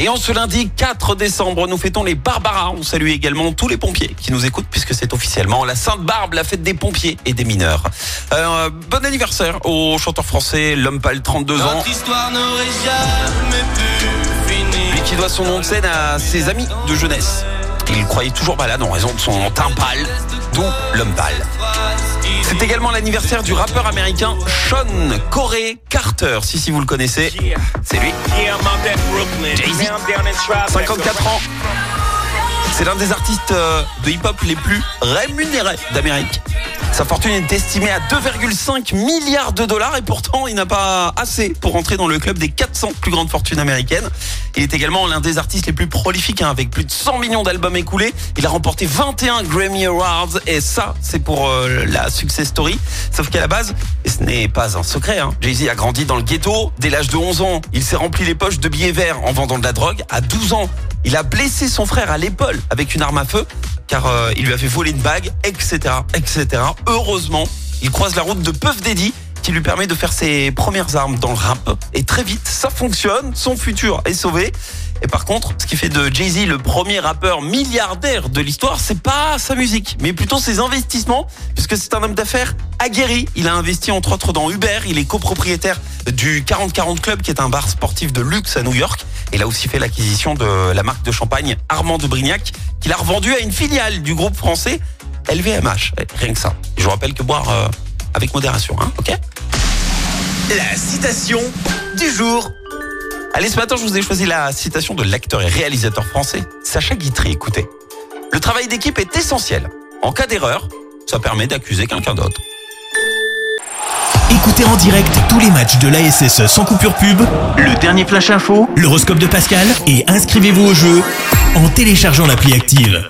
Et en ce lundi 4 décembre, nous fêtons les Barbara. On salue également tous les pompiers qui nous écoutent puisque c'est officiellement la Sainte-Barbe, la fête des pompiers et des mineurs. Euh, bon anniversaire au chanteur français L'Homme Pâle, 32 ans. Notre histoire n'aurait jamais pu finir. Lui qui doit son nom de scène à ses amis de jeunesse. Il croyait toujours malade en raison de son teint pâle, d'où L'Homme Pâle. C'est également l'anniversaire du rappeur américain Sean Corey Carter. Si, si vous le connaissez, c'est lui. Jay-Z. 54 ans. C'est l'un des artistes euh, de hip-hop les plus rémunérés d'Amérique. Sa fortune est estimée à 2,5 milliards de dollars et pourtant il n'a pas assez pour entrer dans le club des 400 plus grandes fortunes américaines. Il est également l'un des artistes les plus prolifiques hein, avec plus de 100 millions d'albums écoulés. Il a remporté 21 Grammy Awards et ça c'est pour euh, la success story. Sauf qu'à la base, et ce n'est pas un secret, hein, Jay-Z a grandi dans le ghetto. Dès l'âge de 11 ans, il s'est rempli les poches de billets verts en vendant de la drogue. À 12 ans, il a blessé son frère à l'épaule avec une arme à feu car euh, il lui a fait voler une bague, etc., etc. Heureusement, il croise la route de Puff Daddy qui lui permet de faire ses premières armes dans le rap. Et très vite, ça fonctionne, son futur est sauvé. Et par contre, ce qui fait de Jay-Z le premier rappeur milliardaire de l'histoire, c'est pas sa musique, mais plutôt ses investissements, puisque c'est un homme d'affaires aguerri. Il a investi entre autres dans Uber, il est copropriétaire du 4040 Club, qui est un bar sportif de luxe à New York. Il a aussi fait l'acquisition de la marque de champagne Armand de Brignac, qu'il a revendu à une filiale du groupe français LVMH. Rien que ça. Je vous rappelle que boire euh, avec modération, hein, ok La citation du jour. Allez, ce matin, je vous ai choisi la citation de l'acteur et réalisateur français Sacha Guitry. Écoutez, le travail d'équipe est essentiel. En cas d'erreur, ça permet d'accuser quelqu'un d'autre. Écoutez en direct tous les matchs de l'ASSE sans coupure pub, le dernier flash info, l'horoscope de Pascal et inscrivez-vous au jeu en téléchargeant l'appli active.